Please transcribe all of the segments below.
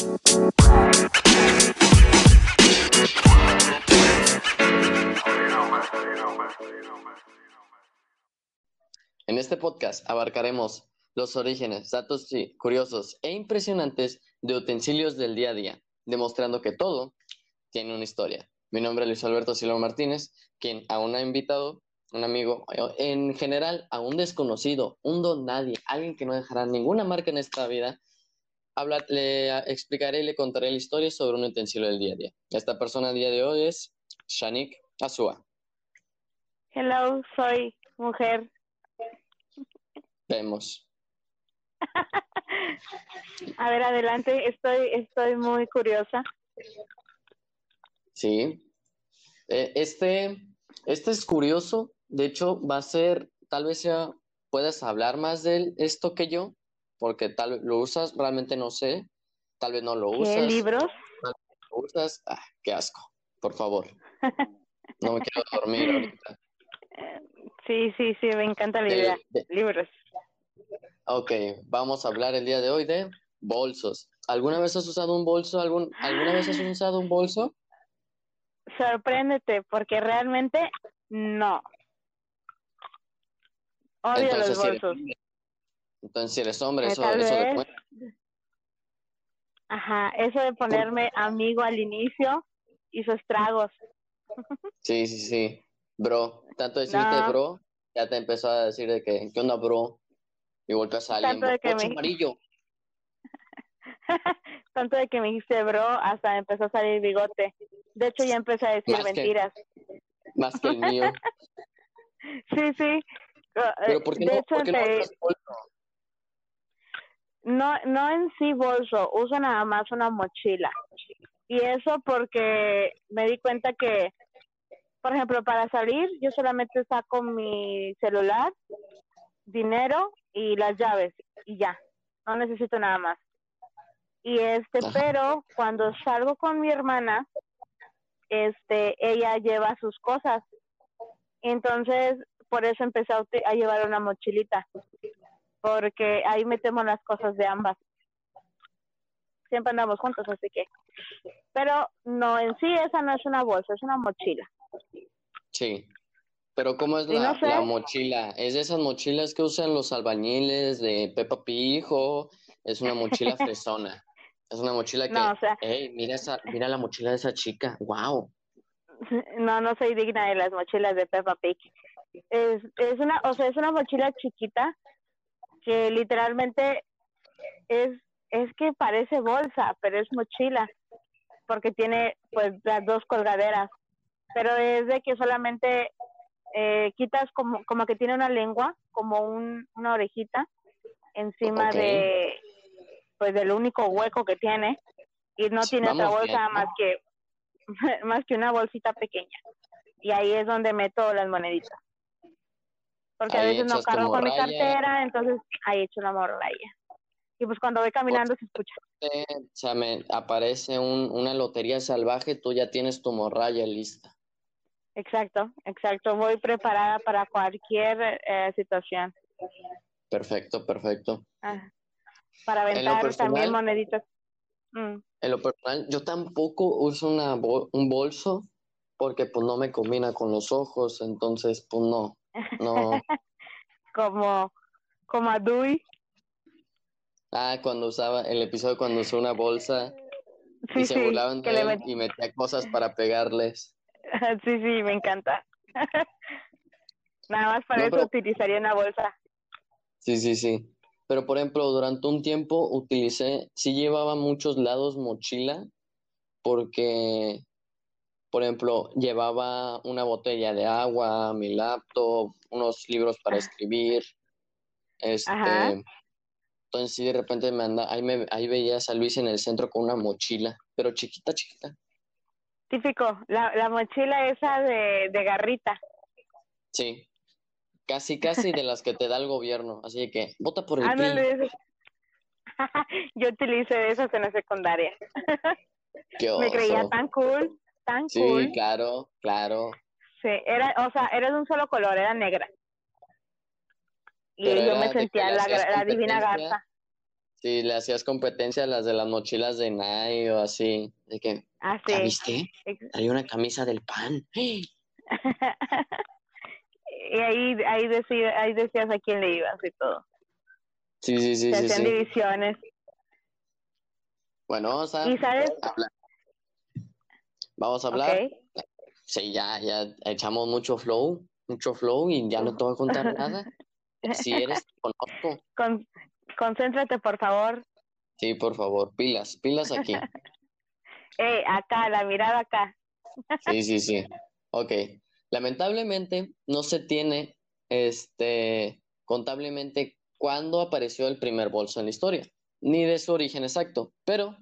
En este podcast abarcaremos los orígenes, datos curiosos e impresionantes de utensilios del día a día, demostrando que todo tiene una historia. Mi nombre es Luis Alberto Silva Martínez, quien aún ha invitado un amigo, en general a un desconocido, un don nadie, alguien que no dejará ninguna marca en esta vida, le explicaré y le contaré la historia sobre un utensilio del día a día. Esta persona a día de hoy es Shanik Azua. Hello, soy mujer. Vemos. a ver, adelante, estoy, estoy muy curiosa. Sí. Eh, este, este es curioso. De hecho, va a ser, tal vez ya puedas hablar más de esto que yo, porque tal vez lo usas, realmente no sé. Tal vez no lo usas. ¿Qué libros? ¿Lo usas? Ah, qué asco. Por favor. No me quiero dormir ahorita. Sí, sí, sí, me encanta la idea. Libros. Ok, vamos a hablar el día de hoy de bolsos. ¿Alguna vez has usado un bolso? ¿Algún, ¿Alguna vez has usado un bolso? sorpréndete, porque realmente no. Odio entonces, los bolsos. Entonces, si eres hombre, Eh, eso, eso de vez. Ajá, eso de ponerme amigo al inicio hizo estragos. Sí, sí, sí. Bro, tanto decirte No. bro, ya te empezó a decir de que, ¿qué onda, bro? Y golpeas a alguien, Tanto de que "Coche me- amarillo. Tanto de que me dijiste bro, hasta empezó a salir bigote. De hecho, ya empecé a decir Más que- mentiras. Más que el mío. Sí, sí. Pero ¿por qué de no, hecho, por qué no te- bolso? No, no en sí bolso, uso nada más una mochila. Y eso porque me di cuenta que, por ejemplo, para salir yo solamente saco mi celular, dinero y las llaves y ya, no necesito nada más. Y este, pero cuando salgo con mi hermana, este, ella lleva sus cosas. Entonces, por eso empecé a, a llevar una mochilita, porque ahí metemos las cosas de ambas. Siempre andamos juntos, así que. Pero no, en sí esa no es una bolsa, es una mochila. Sí. Pero ¿cómo es la, no sé. la mochila? ¿Es de esas mochilas que usan los albañiles de Peppa Pig o es una mochila fresona? Es una mochila que, No, o sea, hey, mira esa, mira la mochila de esa chica, wow. no, no soy digna de las mochilas de Peppa Pig. Es, es una, o sea, es una mochila chiquita que literalmente es, es que parece bolsa, pero es mochila, porque tiene pues las dos colgaderas. Pero es de que solamente eh, quitas como, como que tiene una lengua, como un, una orejita encima de pues del único hueco que tiene y no tiene otra bolsa bien, ¿no? más que más que una bolsita pequeña y ahí es donde meto las moneditas porque a Ahí veces no cargo con mi cartera entonces ahí echo la morralla. Y pues cuando voy caminando se escucha. O sea, me aparece un- una lotería salvaje, tú ya tienes tu morralla lista. exacto exacto. Voy preparada para cualquier eh, situación. Perfecto, perfecto. Ah, para aventar también personal- moneditas. Mm. En lo personal, yo tampoco uso una un bolso porque pues no me combina con los ojos, entonces pues no, no. como como a Dewey Ah, cuando usaba, el episodio cuando usó una bolsa sí y se sí burlaban que de le él met- y metía cosas para pegarles. sí sí me encanta nada más para No, eso pero- utilizaría una bolsa Sí, sí, sí. Pero por ejemplo, durante un tiempo utilicé, sí llevaba muchos lados mochila porque, por ejemplo, llevaba una botella de agua, mi laptop, unos libros para Ah. escribir. Este, Ajá. entonces sí, de repente me anda, ahí, me, ahí veías a Luis en el centro con una mochila, pero chiquita, chiquita. Típico, la, la mochila esa de, de garrita. Sí. Casi, casi de las que te da el gobierno. Así que, vota por el PRI. Esas. Yo utilicé esas en la secundaria. Qué Me creía tan cool, tan Sí, cool. claro, claro. Sí, era, o sea, era de un solo color, era negra. Y Pero yo me sentía la, la divina garza. Sí, le hacías competencia a las de las mochilas de Nike o así. De que, Ah, ¿ya sí. viste? Ex- Hay una camisa del pan. y ahí, ahí, decía, ahí decías a quién le ibas y todo. Sí, sí, sí, Se sí, hacían sí. divisiones. Bueno, vamos a ¿Y sabes? hablar. Vamos a hablar. Ok. Sí, ya, ya echamos mucho flow, mucho flow y ya no te voy a contar nada. Si eres, te conozco. Con, concéntrate, por favor. Sí, por favor, pilas, pilas aquí. Eh, acá, la mirada acá. Sí, sí, sí. Ok. Lamentablemente no se tiene, este, contablemente cuándo apareció el primer bolso en la historia, ni de su origen exacto, pero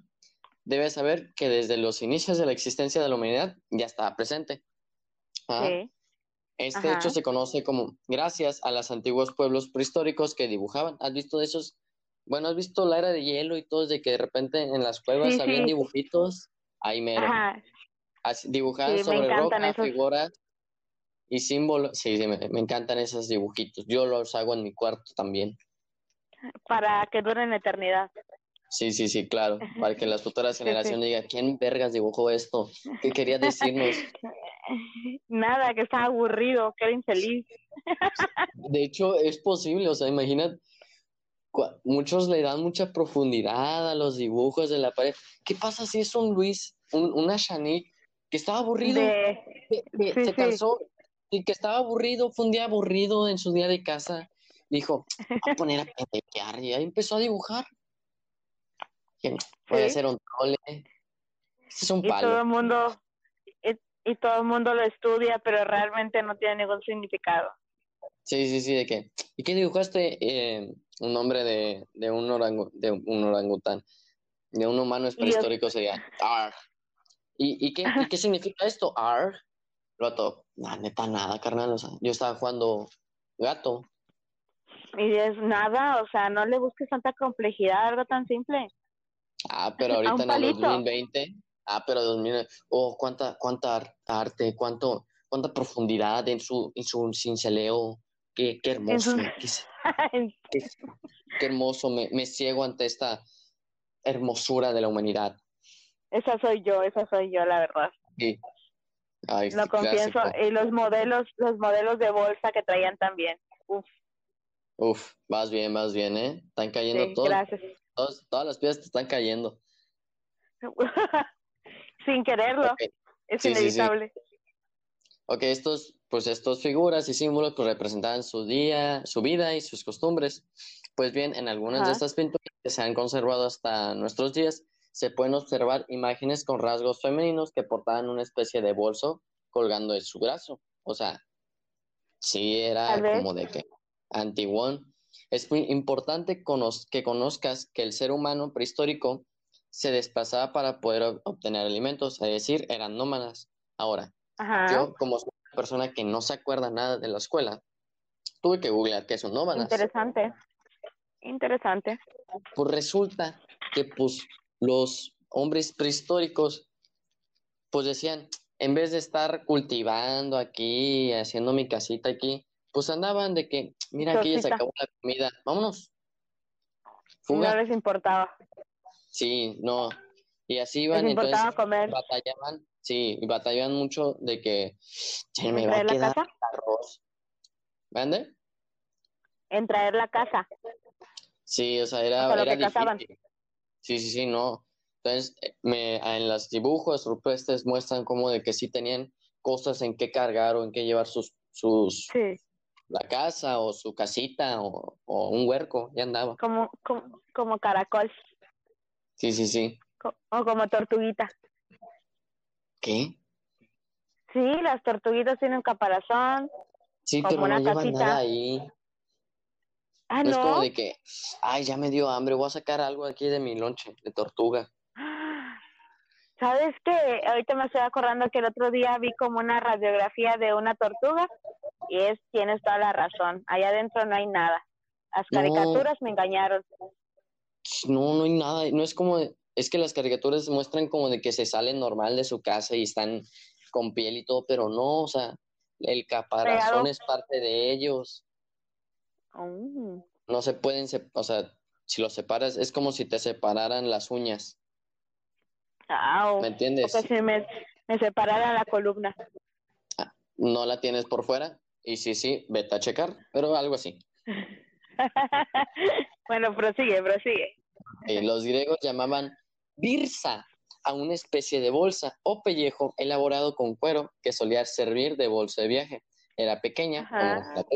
debes saber que desde los inicios de la existencia de la humanidad ya estaba presente. Ah, Sí. Este Ajá. hecho se conoce como gracias a los antiguos pueblos prehistóricos que dibujaban. ¿Has visto de esos? Bueno, ¿has visto la era de hielo y todo, de que de repente en las cuevas Sí, habían sí. dibujitos? Ahí mero. Así, me sobre roca, esos. figuras y símbolos. Sí, sí, me, me encantan esos dibujitos. Yo los hago en mi cuarto también. Para que duren eternidad. Sí, sí, sí, claro. Para que las futuras generaciones digan, ¿quién vergas dibujó esto? ¿Qué quería decirnos? Nada, que estaba aburrido, que era infeliz. De hecho, es posible, o sea, imagina, cua- muchos le dan mucha profundidad a los dibujos de la pared. ¿Qué pasa si es un Luis, un, una Shanique, que estaba aburrido, De... que, que sí, se sí. cansó y que estaba aburrido, fue un día aburrido en su día de casa, dijo, voy a poner a pendejear, y ahí empezó a dibujar. Que Sí. hacer un trole. Es un Y todo palo. el mundo... Y, y todo el mundo lo estudia, pero realmente no tiene ningún significado. Sí, sí, sí, de que. ¿Y qué dibujaste? Eh, un nombre de, de, un orangu- de un orangután, de un humano prehistórico sería Arg. ¿Y, y, qué, ¿Y qué significa esto? El vato, "Nah, neta, nada, carnal. O sea, yo estaba jugando gato. Y es nada, o sea, no le busques tanta complejidad, algo tan simple. Ah, pero ahorita en el palito. 2020. Ah, pero 2000. Oh, cuánta, cuánta ar- arte, cuánto, cuánta profundidad en su, en su cinceleo. Qué, qué hermoso. qué, qué- qué hermoso. Me, me ciego ante esta hermosura de la humanidad. esa soy yo, esa soy yo, la verdad. Sí. Ay, Lo confieso. clásico. Y los modelos, los modelos de bolsa que traían también. Uf, Uf, vas bien, vas bien, ¿eh? Están cayendo sí, todos, gracias. Todos- todas las piezas te están cayendo. Sin quererlo, es Sí, sí, sí. inevitable. ok, estos, pues estos figuras y símbolos pues representan su día, su vida y sus costumbres. Pues bien, en algunas de estas pinturas que se han conservado hasta nuestros días, se pueden observar imágenes con rasgos femeninos que portaban una especie de bolso colgando de su brazo. O sea, sí era como de que antiguón. Es muy importante que conozcas que el ser humano prehistórico se desplazaba para poder ob- obtener alimentos, es decir, eran nómadas. Ahora, Ajá. yo como soy una persona que no se acuerda nada de la escuela, tuve que googlear qué son nómadas. Interesante. Interesante. Pues resulta que pues los hombres prehistóricos pues decían, en vez de estar cultivando aquí, haciendo mi casita aquí, pues andaban de que, mira, aquí ya se acabó la comida, vámonos. No Fuga. les importaba. Sí, no. Y así Les iban, entonces importaba comer. batallaban, sí, y batallaban mucho de que "Che, me ¿En va a quedar casa? arroz. ¿Mande? En traer la casa. Sí, o sea, era, O sea, era que difícil. Sí, sí, sí, no. Entonces, me, en los dibujos rupestres muestran como de que sí tenían cosas en qué cargar o en qué llevar sus, sus, Sí. La casa o su casita o, o un huerco, ya andaba. Como, como, como caracol. Sí, sí, sí. co- O como tortuguita. ¿Qué? Sí, las tortuguitas tienen caparazón. Sí, Como pero no una llevan casita. nada ahí. Ah, No es como no. de que, ay, ya me dio hambre, voy a sacar algo aquí de mi lonche, de tortuga. ¿Sabes qué? Ahorita me estoy acordando que el otro día vi como una radiografía de una tortuga y es, tienes toda la razón. Allá adentro no hay nada. Las No. caricaturas me engañaron. No, no hay nada, no es como, es que las caricaturas muestran como de que se salen normal de su casa y están con piel y todo, pero no, o sea, el caparazón Pegado. es parte de ellos, Mm. no se pueden, o sea, si lo separas, es como si te separaran las uñas. ¿Me entiendes? O que si me, me separara la columna. No la tienes por fuera, y sí, sí, vete a checar, pero algo así. bueno, prosigue, prosigue. Eh, los griegos llamaban birsa a una especie de bolsa o pellejo elaborado con cuero que solía servir de bolsa de viaje. Era pequeña, como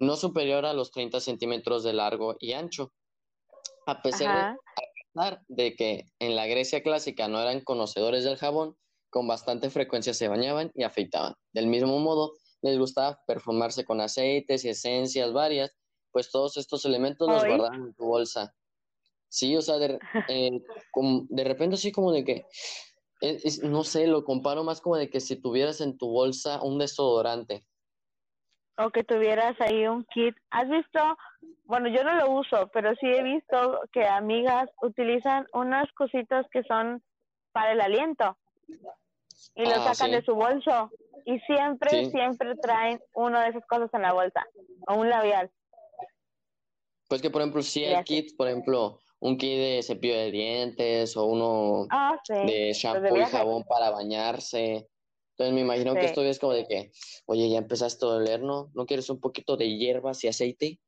no superior a los 30 centímetros de largo y ancho. A pesar de, Ajá. a pesar de que en la Grecia clásica no eran conocedores del jabón, con bastante frecuencia se bañaban y afeitaban. Del mismo modo, les gustaba perfumarse con aceites y esencias varias, pues todos estos elementos los guardaban en tu bolsa. Sí, o sea, de, eh, como- de repente así como de que, es- es- no sé, lo comparo más como de que si tuvieras en tu bolsa un desodorante. O que tuvieras ahí un kit. ¿Has visto? Bueno, yo no lo uso, pero sí he visto que amigas utilizan unas cositas que son para el aliento y lo Ah, sacan sí. de su bolso y siempre, Sí. siempre traen una de esas cosas en la bolsa o un labial. Pues que, por ejemplo, si hay kits, por ejemplo, un kit de cepillo de dientes o uno Ah, sí. de shampoo y jabón para bañarse. Entonces me imagino que esto es como de que, oye, ya empezaste a oler, ¿no? ¿No quieres un poquito de hierbas y aceite?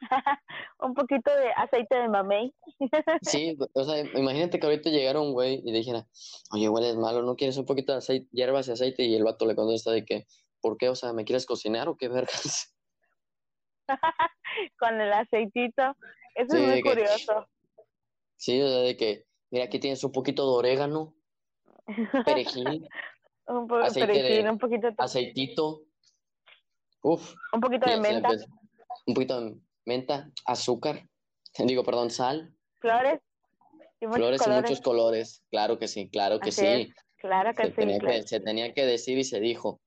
un poquito de aceite de mamey. Sí, o sea, imagínate que ahorita llegara un güey y dijera, oye, hueles malo, ¿no quieres un poquito de aceite, hierbas y aceite? Y el vato le contesta de que, ¿por qué? O sea, ¿me quieres cocinar o qué vergas? con el aceitito. Eso Sí, es muy que- curioso. Sí, o sea, de que, mira, aquí tienes un poquito de orégano, perejil, un, po aceite perejil, de- un poquito, aceitito, uf, un poquito de menta, un poquito de menta, azúcar, digo, perdón, sal, flores y muchos flores y colores. muchos colores. Claro que sí, claro que Así sí. es, Claro que Se sí. tenía claro. que, se tenía que decir y se dijo.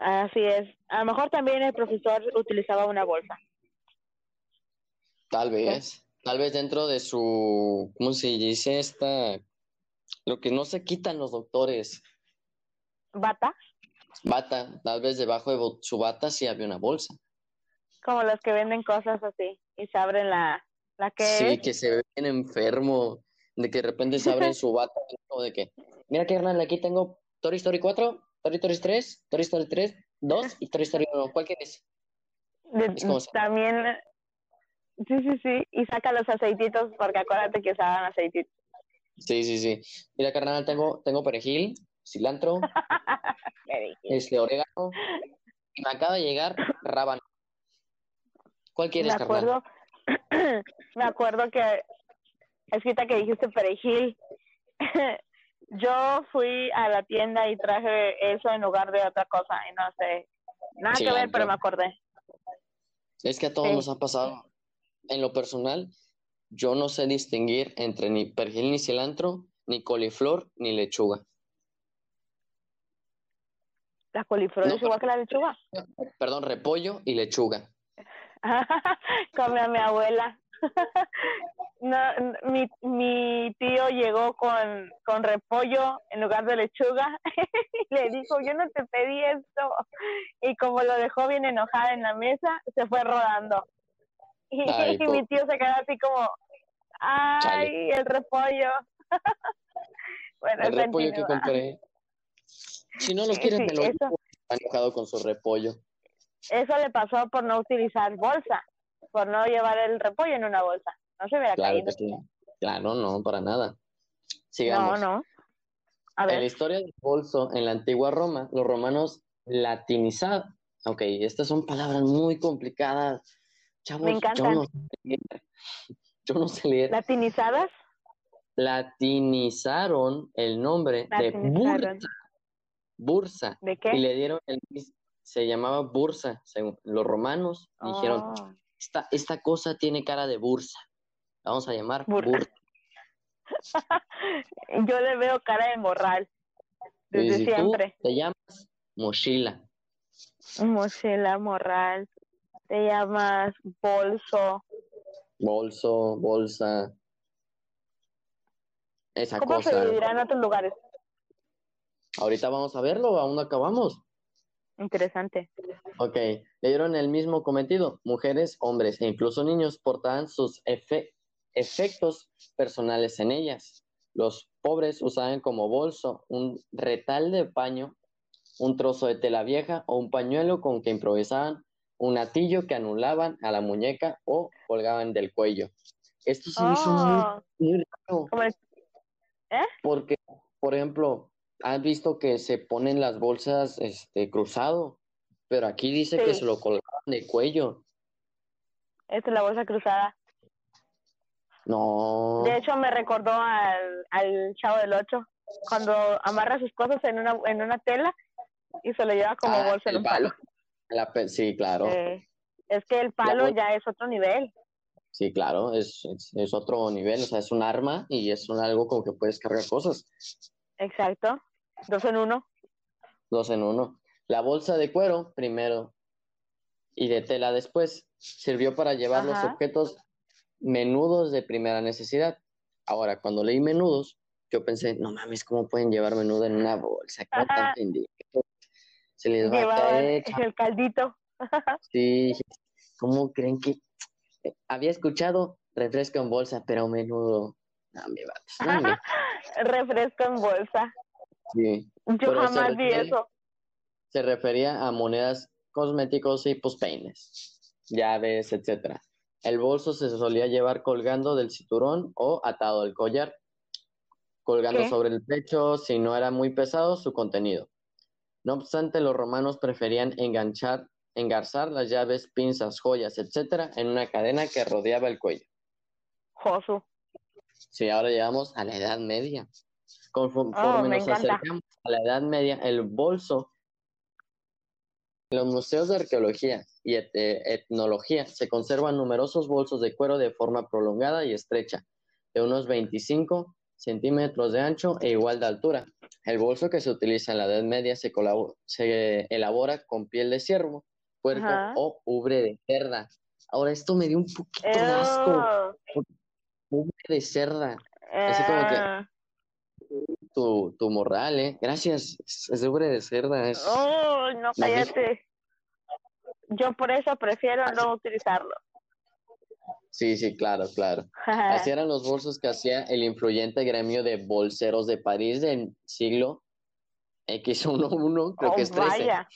Así es. A lo mejor también el profesor utilizaba una bolsa. Tal vez, tal vez dentro de su, ¿cómo se dice esta? Lo que no se quitan los doctores, Bata, bata, tal vez debajo de su bata sí había una bolsa. Como los que venden cosas así y se abren la, la que Sí, es. que se ve bien enfermo, de que de repente se abren su bata, como de que, mira que Hernán, aquí tengo Toy Story 4, Toy Story 3, Toy Story 3, 2 y Toy Story 1, ¿cuál quieres? De- es como también, sí, sí, sí, y saca los aceititos porque acuérdate que usaban aceititos. Sí, sí, sí. Mira, carnal, tengo, tengo perejil, cilantro, este orégano, y me acaba de llegar rábano. ¿Cuál me quieres, acuerdo, me acuerdo que escrita que dijiste perejil. Yo fui a la tienda y traje eso en lugar de otra cosa y no sé, nada que ver, pero me acordé. Es que a todos Sí. nos ha pasado. En lo personal, yo no sé distinguir entre ni perejil ni cilantro, ni coliflor, ni lechuga. La coliflor No, es igual que la lechuga. Perdón, repollo y lechuga. Come a mi abuela. No, mi, mi tío llegó con, con repollo en lugar de lechuga y le dijo, yo no te pedí esto. Y como lo dejó bien enojada en la mesa, se fue rodando. Y, Ay, y mi tío se quedó así como, ay, el repollo. bueno, El repollo que compré. Si no lo quieres, sí, me lo eso. enojado con su repollo. Eso le pasó por no utilizar bolsa, por no llevar el repollo en una bolsa. No se hubiera Claro caído. que. Claro, no, para nada. No, Sigamos. no. A En la ver, historia del bolso en la antigua Roma, los romanos latinizaban. Ok, estas son palabras muy complicadas. Chavos, Me yo encantan. no sé. Yo no sé leer. latinizadas. Latinizaron el nombre de bursa. Bursa. ¿De Y qué? le dieron el se llamaba bursa, según los romanos dijeron, Oh. esta, esta cosa tiene cara de bursa. Vamos a llamar Bursa. bursa. Yo le veo cara de morral. Desde si tú siempre. te llamas mochila. Mochila, morral. Te llamas bolso. bolso, bolsa, esa ¿Cómo se cosa. divirá en otros lugares? Ahorita vamos a verlo, aún no acabamos. Interesante. Ok, le dieron el mismo cometido. Mujeres, hombres e incluso niños portaban sus efe- efectos personales en ellas. Los pobres usaban como bolso un retal de paño, un trozo de tela vieja o un pañuelo con que improvisaban un atillo que anulaban a la muñeca o colgaban del cuello. Esto se hizo muy, Oh, muy raro. el- Porque, por ejemplo, has visto que se ponen las bolsas este, cruzado, pero aquí dice que Sí. se lo colgaban de cuello. esta es la bolsa cruzada. No. De hecho, me recordó al, al Chavo del Ocho, cuando amarra sus cosas en una, en una tela y se lo lleva como Ah, bolsa en un palo. La sí, claro. Eh, es que el palo ya es otro nivel. Sí, claro. Es, es, es otro nivel. O sea, es un arma y es un algo con que puedes cargar cosas. Exacto. Dos en uno. Dos en uno. La bolsa de cuero primero y de tela después sirvió para llevar los objetos menudos de primera necesidad. Ahora, cuando leí menudos, yo pensé, no mames, ¿cómo pueden llevar menudo en una bolsa? ¿Cómo tan? Se les va a caer. el caldito. Sí, ¿cómo creen que...? Eh, Había escuchado refresco en bolsa, pero menudo. No, mi vatos, no, Refresco en bolsa. Sí. Yo Pero jamás vi eso. se refería a monedas cosméticos y pues peines, llaves, etcétera. El bolso se solía llevar colgando del cinturón o atado al collar, colgando ¿Qué? sobre el pecho si no era muy pesado su contenido. No obstante, los romanos preferían enganchar, engarzar las llaves, pinzas, joyas, etcétera, en una cadena que rodeaba el cuello. Josu. Sí, ahora llegamos a la Edad Media. Conforme Oh, me nos encanta. acercamos a la Edad Media, el bolso. En los museos de arqueología y et- eh, etnología se conservan numerosos bolsos de cuero de forma prolongada y estrecha, de unos 25 centímetros de ancho e igual de altura. El bolso que se utiliza en la Edad Media se, elabora con piel de ciervo, puerco Ajá. o ubre de cerda. Ahora, esto me dio un poquito de asco. Ubre de cerda. Así como que- Ah. Tu, tu morral, ¿eh? Gracias. Es, es de cerda. Es... Oh, no, ¿La has cállate. Yo por eso prefiero no utilizarlo. Sí, sí, claro, claro. Así eran los bolsos que hacía el influyente gremio de bolseros de París del siglo X11, creo que Oh, es 13. vaya.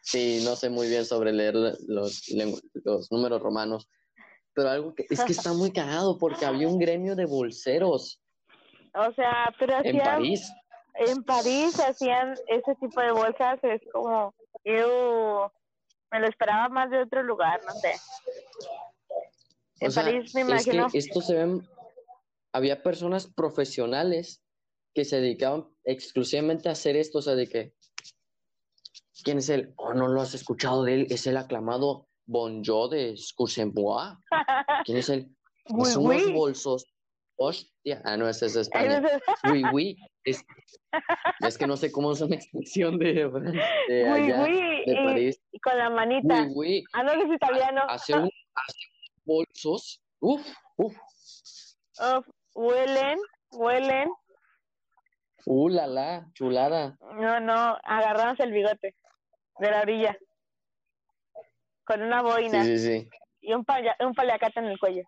Sí, no sé muy bien sobre leer los, los números romanos, pero algo que es que está muy cagado porque había un gremio de bolseros O sea, pero en hacían, París. en París hacían ese tipo de bolsas, es como, ew, me lo esperaba más de otro lugar, no sé. O En sea, París me es imagino. que esto se ven, había personas profesionales que se dedicaban exclusivamente a hacer esto, o sea, de que, ¿quién es él? Oh, no lo has escuchado de él, es el aclamado Bonjour de Excusez-moi. ¿Quién es él? Es unos bolsos. Hostia, ah, no, ese es España. Oui, oui. Es, es que no sé cómo es una expresión de, de allá, oui, de y- París. y con la manita. Oui, oui. Ah, no, que es italiano. Hace un, hace bolsos. Uf, uf. Uf, huelen, huelen. Uh, la, la, chulada. No, no, agarramos el bigote de la orilla. Con una boina Sí, sí, sí. y un, paya- un paliacate en el cuello.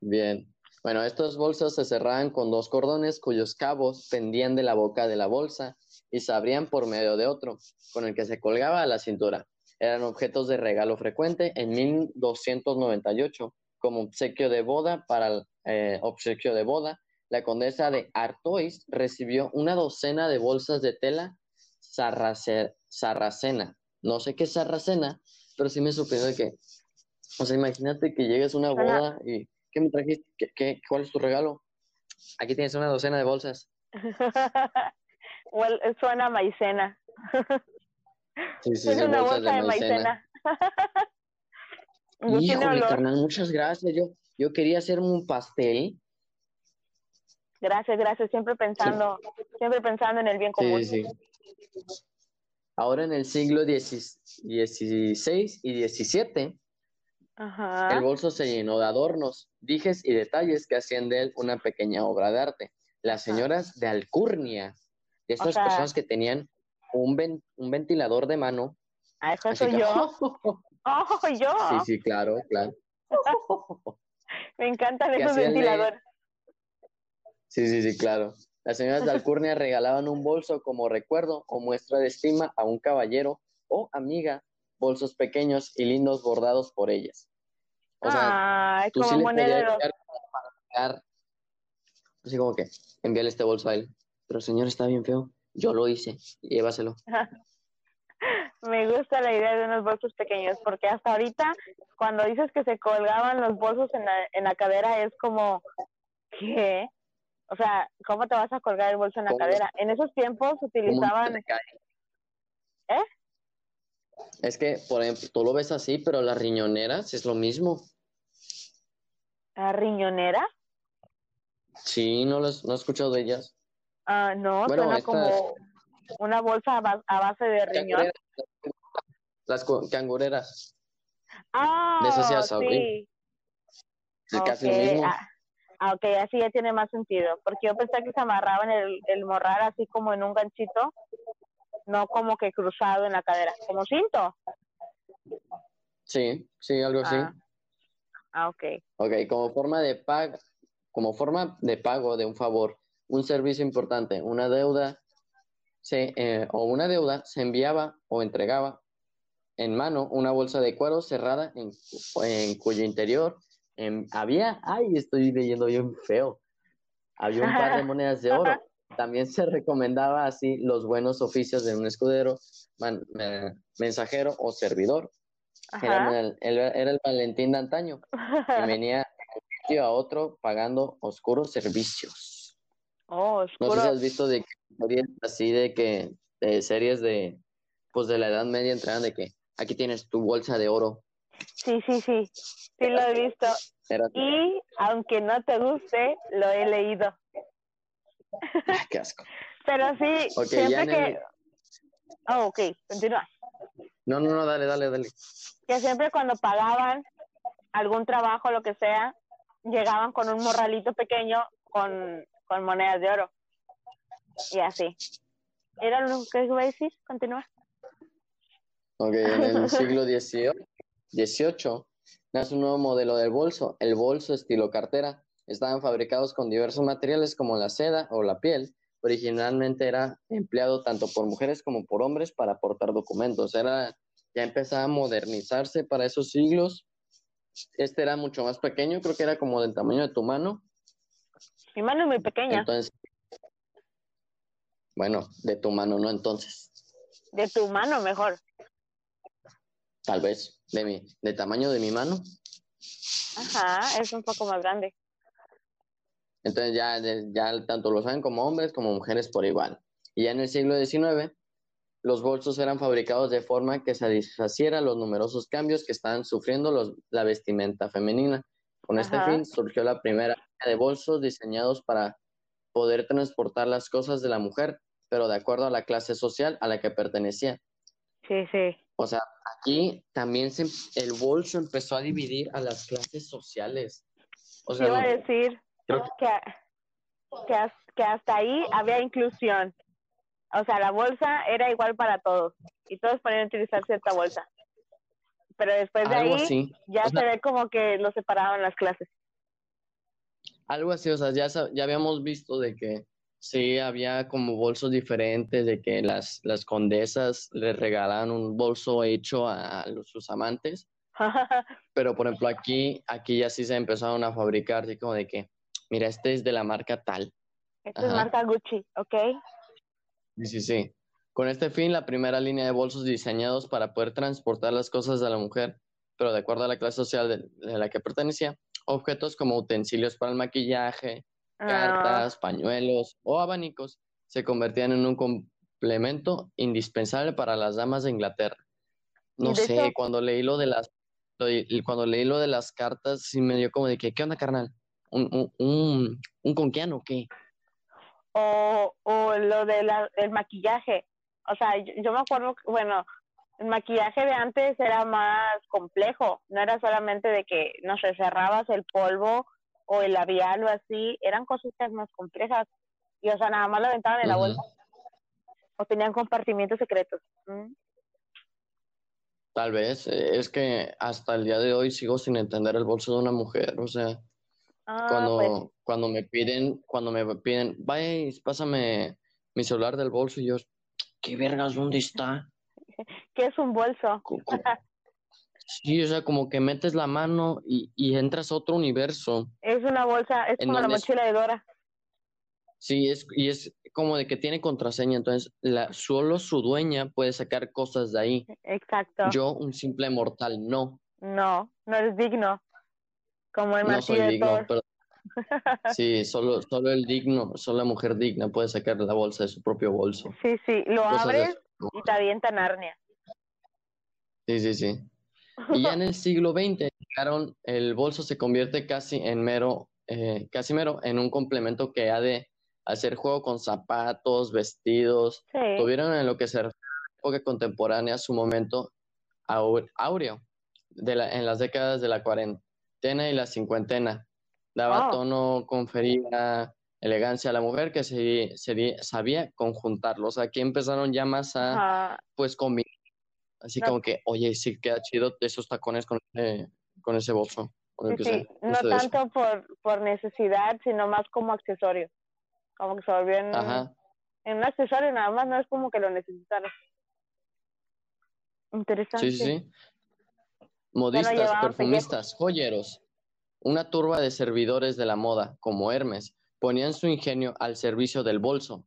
Bien. Bueno, estos bolsos se cerraban con dos cordones cuyos cabos pendían de la boca de la bolsa y se abrían por medio de otro, con el que se colgaba a la cintura. Eran objetos de regalo frecuente en 1298, como obsequio de boda para el eh, obsequio de boda. La condesa de Artois recibió una docena de bolsas de tela sarrace- sarracena. No sé qué es sarracena, pero sí me sorprendió de que, o sea, imagínate que llegues a una boda y ¿qué me trajiste? ¿Qué, qué- cuál es tu regalo? Aquí tienes una docena de bolsas. Suena a maicena. Sí, sí, Es una bolsa de maicena. Híjole, carnal, muchas gracias. Yo, yo quería hacerme un pastel. Gracias, gracias. Siempre pensando, siempre pensando en el bien común. Sí, sí. Ahora en el siglo XVI y XVII, Ajá. el bolso se llenó de adornos, dijes y detalles que hacían de él una pequeña obra de arte. Las señoras de Alcurnia, de estas sea- personas que tenían un, un ventilador de mano. Ah, eso soy yo. Oh, yo. Sí, sí, claro, claro. Me encantan esos ventiladores. Sí, sí, sí, claro. Las señoras de Alcurnia regalaban un bolso como recuerdo o muestra de estima a un caballero o amiga, bolsos pequeños y lindos bordados por ellas. O sea, Ay, tú como sí monedero. Así como que, envíale este bolso a él. Pero señor, está bien feo. Yo lo hice. Llévaselo. Me gusta la idea de unos bolsos pequeños, porque hasta ahorita, cuando dices que se colgaban los bolsos en la, en la cadera, es como, ¿qué? O sea, ¿cómo te vas a colgar el bolso en la cadera? En esos tiempos utilizaban... ¿Eh? Es que, por ejemplo, tú lo ves así, pero las riñoneras es lo mismo. ¿La riñonera? Sí, ¿no, las, no has escuchado de ellas? Ah, no, suena como una bolsa a, base de riñón. Las cangureras. Ah, sí. Es casi lo mismo. Ah, ah, ok, así ya tiene más sentido. Porque yo pensé que se amarraban el, el morral así como en un ganchito, no como que cruzado en la cadera, como cinto. Sí, sí, algo así. Ah, ah ok. Ok, como forma de pago, como forma de pago de un favor, un servicio importante, una deuda, se, eh, o una deuda se enviaba o entregaba en mano una bolsa de cuero cerrada en, en cuyo interior había, ay, estoy leyendo bien feo, había un par de monedas de oro. También se recomendaba así los buenos oficios de un escudero, mensajero o servidor. Era el, era el, Valentín de antaño, que venía a otro pagando oscuros servicios. Oh, No sé si has visto de así de que de series de pues de la Edad Media entraban de que aquí tienes tu bolsa de oro. Sí, sí, sí. Sí lo he visto. Y aunque no te guste, lo he leído. Qué asco. Pero sí, siempre que... Oh, ok, continúa. No, no, no, dale, dale, dale. Que siempre cuando pagaban algún trabajo, lo que sea, llegaban con un morralito pequeño con, con monedas de oro. Y así. ¿Era lo que iba a decir? Continúa. Ok, en el siglo XVIII, nace un nuevo modelo del bolso, el bolso estilo cartera. Estaban fabricados con diversos materiales como la seda o la piel. Originalmente era empleado tanto por mujeres como por hombres para portar documentos. Era, ya empezaba a modernizarse para esos siglos este era mucho más pequeño, creo que era como del tamaño de tu mano. Mi mano es muy pequeña. Entonces, bueno, de tu mano, ¿no? Entonces. De tu mano mejor. Tal vez, de mi, de tamaño de mi mano. Ajá, es un poco más grande. Entonces ya, ya tanto lo saben como hombres como mujeres por igual. Y ya en el siglo XIX los bolsos eran fabricados de forma que satisfaciera los numerosos cambios que estaban sufriendo los, la vestimenta femenina. Con este fin surgió la primera línea de bolsos diseñados para poder transportar las cosas de la mujer, pero de acuerdo a la clase social a la que pertenecía. Sí, sí. O sea, aquí también se, el bolso empezó a dividir a las clases sociales. O sea, iba a decir que, que hasta ahí había inclusión o sea, la bolsa era igual para todos y todos podían utilizar cierta bolsa. Pero después de ahí ya se ve como que lo separaban las clases. Algo así, o sea, ya, ya habíamos visto de que sí había como bolsos diferentes, de que las, las condesas le regalaban un bolso hecho a, sus amantes. Pero por ejemplo aquí, aquí ya sí se empezaron a fabricar, así como de que, mira, este es de la marca tal. Este es marca Gucci, ¿ok? Sí, sí, sí. Con este fin, la primera línea de bolsos diseñados para poder transportar las cosas de la mujer, pero de acuerdo a la clase social de, la que pertenecía, objetos como utensilios para el maquillaje, ah. cartas, pañuelos o abanicos se convertían en un complemento indispensable para las damas de Inglaterra. No sé, cuando leí lo de las cuando leí lo de las cartas, sí me dio como de que, ¿qué onda, carnal? ¿Un, un, un, un conquiano o qué? o, o lo del el maquillaje. O sea, yo, me acuerdo, bueno, el maquillaje de antes era más complejo, no era solamente de que, no sé, cerrabas el polvo o el labial o así, eran cositas más complejas. Y, o sea, nada más lo aventaban en la bolsa. o tenían compartimientos secretos. ¿Mm? Tal vez, eh, es que hasta el día de hoy sigo sin entender el bolso de una mujer, o sea, Ah, cuando, pues, cuando me piden, cuando me piden, vaya, pásame mi celular del bolso y yo, ¿qué vergas, dónde está? ¿qué es un bolso? Sí, o sea, como que metes la mano y, y entras a otro universo. Es una bolsa, es ¿En como la es? mochila de Dora. Sí, es, y es como de que tiene contraseña, entonces la, solo su dueña puede sacar cosas de ahí. Exacto. Yo, un simple mortal, no, No, no eres digno. Como el no soy de digno, pero sí, solo, solo el digno, solo la mujer digna puede sacar la bolsa de su propio bolso. Sí, sí, lo Cosas de- abres y te avienta Narnia. Sí, sí, sí. Y ya en el siglo XX llegaron, el bolso se convierte casi en mero, eh, casi mero, en un complemento que ha de hacer juego con zapatos, vestidos. Sí, Tuvieron en lo que se refiere a la época contemporánea su momento áureo de la, en las décadas de la y la cincuentena. Daba Oh. tono, confería elegancia a la mujer que se, se- sabía conjuntarlos. Aquí empezaron ya más a Ajá. pues combinar. Así No. como que, oye, sí queda chido esos tacones con ese, con ese bolso. o Sí, sea. no eso. tanto por, por necesidad, sino más como accesorio. Como que se volvió en, en un accesorio nada más, no es como que lo necesitaras. Interesante. Sí, sí, sí. Modistas, perfumistas, joyeros, una turba de servidores de la moda, como Hermes, ponían su ingenio al servicio del bolso.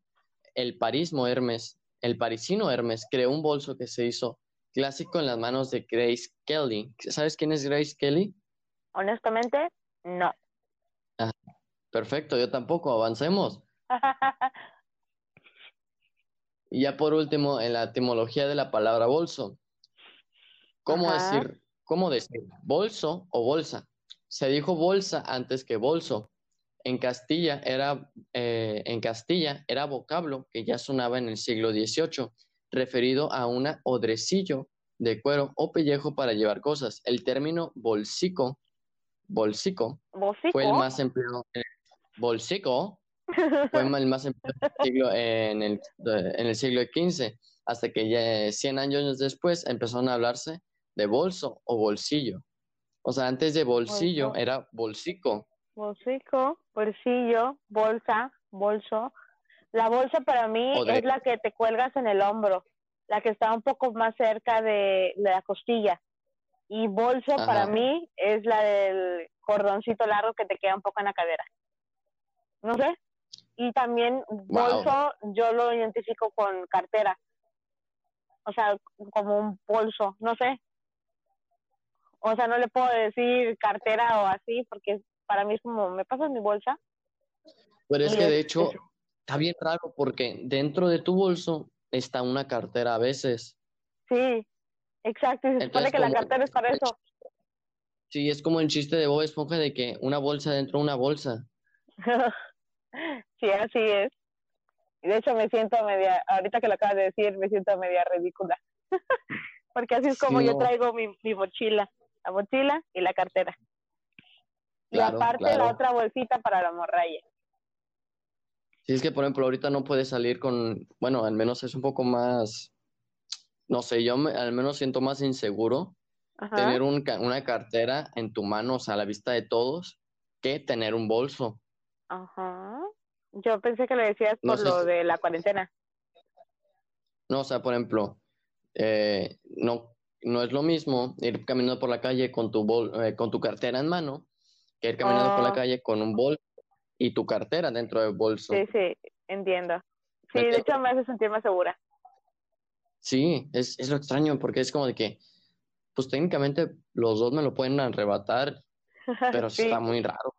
El parismo Hermes, el parisino Hermes creó un bolso que se hizo clásico en las manos de Grace Kelly. ¿Sabes quién es Grace Kelly? Honestamente, no. Perfecto, yo tampoco, avancemos. Y ya por último, en la etimología de la palabra bolso. ¿Cómo Ajá. decir, cómo decir bolso o bolsa? Se dijo bolsa antes que bolso. En Castilla era, eh, en Castilla era vocablo que ya sonaba en el siglo XVIII, referido a una odrecillo de cuero o pellejo para llevar cosas. El término bolsico, bolsico, fue el más empleado. Bolsico fue el más empleado en el siglo, en el, en el siglo XV, hasta que ya 100 años después empezaron a hablarse de bolso o bolsillo. O sea, antes de bolsillo Bolso. era bolsico. Bocico, bolsillo, bolsa, bolso. La bolsa para mí de- es la que te cuelgas en el hombro, la que está un poco más cerca de, de la costilla. Y bolso Ajá. para mí es la del cordoncito largo que te queda un poco en la cadera. No sé. Y también bolso yo lo identifico con cartera. O sea, como un bolso, no sé. O sea, no le puedo decir cartera o así porque para mí es como, ¿me pasas mi bolsa? Pero es Y que es- de hecho es- está bien raro porque dentro de tu bolso está una cartera a veces. Sí, exacto. Y se supone que la cartera es para eso. Sí, es como el chiste de Bob Esponja de que una bolsa dentro de una bolsa. sí, así es. Y de hecho me siento media, ahorita que lo acabas de decir, me siento media ridícula. Porque así es Sí, como yo no. traigo mi, mi mochila, la mochila y la cartera. Claro, y aparte claro. la otra bolsita para la morralla. Sí, es que por ejemplo ahorita no puedes salir con, bueno, al menos es un poco más, no sé, yo me- al menos siento más inseguro Ajá. tener un una cartera en tu mano, o sea, a la vista de todos, que tener un bolso. Ajá. Yo pensé que lo decías No por sé lo si- de la cuarentena. No, o sea, por ejemplo, eh, no, no es lo mismo ir caminando por la calle con tu bol, eh, con tu cartera en mano que ir caminando por la Ah. calle con un bolso y tu cartera dentro del bolso. Sí, sí, entiendo. Sí, ¿Me de hecho me hace sentir más segura. Sí, es, es lo extraño porque es como de que, pues técnicamente los dos me lo pueden arrebatar, pero sí Sí. está muy raro.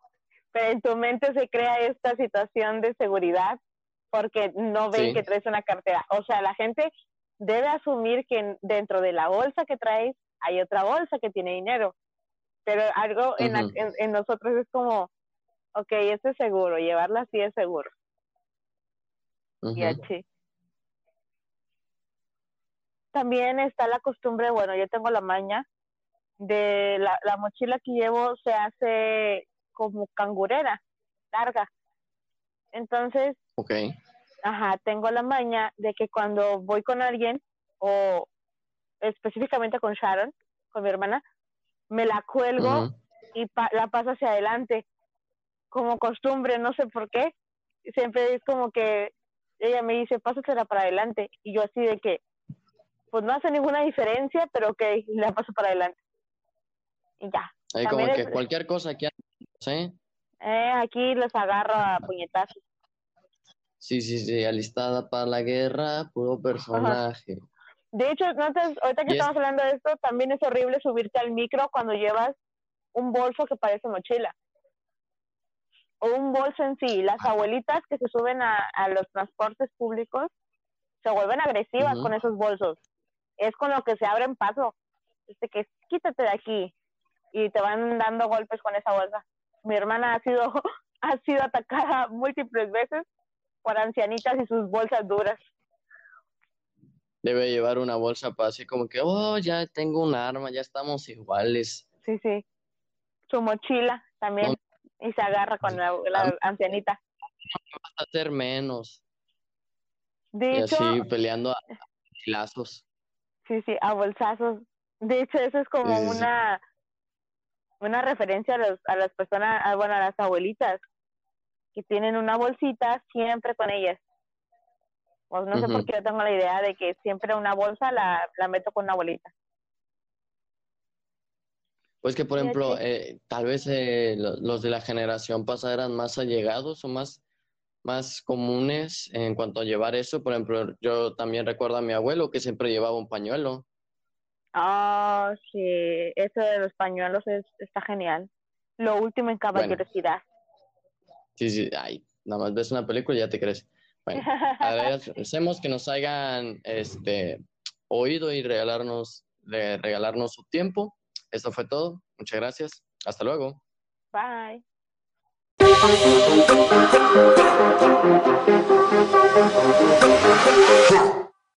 pero en tu mente se crea esta situación de seguridad porque no ven Sí. que traes una cartera. O sea, la gente debe asumir que en- dentro de la bolsa que traes hay otra bolsa que tiene dinero. Pero algo en, la- en, en nosotros es como, ok, esto es seguro, llevarla así es seguro. Y Ujú. así. También está la costumbre, bueno, yo tengo la maña de la, la mochila que llevo se hace como cangurera, larga. Entonces, Ok, ajá, tengo la maña de que cuando voy con alguien, o específicamente con Sharon, con mi hermana, me la cuelgo y la paso hacia adelante, como costumbre, no sé por qué. Siempre es como que ella me dice, pásatela para adelante. Y yo así de que, pues no hace ninguna diferencia, pero ok, la paso para adelante. Y ya. Ahí como que cualquier cosa que ¿sí? Eh, aquí los agarro a puñetazos. Sí, sí, sí, alistada para la guerra, puro personaje. De hecho, ahorita que estamos hablando de esto, también es horrible subirte al micro cuando llevas un bolso que parece mochila. O un bolso en sí. Las abuelitas que se suben a, los transportes públicos se vuelven agresivas con esos bolsos. Es con lo que se abren paso. Este que quítate de aquí. Y te van dando golpes con esa bolsa. Mi hermana ha sido, ha sido atacada múltiples veces por ancianitas y sus bolsas duras debe llevar una bolsa para así como que, oh, ya tengo un arma, ya estamos iguales. Sí, sí. Su mochila también. Y se agarra con la, ancianita. No vas a hacer menos. De y hecho, así peleando a lazos. Sí, sí, a bolsazos. De hecho, eso es como una una referencia a, los, a las personas, bueno, a las abuelitas, que tienen una bolsita siempre con ellas. Pues no sé por qué yo tengo la idea de que siempre una bolsa la, la meto con una bolita. Pues que, por ejemplo, eh, tal vez eh, los de la generación pasada eran más allegados o más, más comunes en cuanto a llevar eso. Por ejemplo, yo también recuerdo a mi abuelo que siempre llevaba un pañuelo. Ah, sí, eso de los pañuelos es, está genial. Lo último en caballerosidad. Sí, sí, ay, nada más ves una película y ya te crees. Bueno, agradecemos que nos hayan este, oído y regalarnos, de regalarnos su tiempo. Esto fue todo. Muchas gracias. Hasta luego. Bye.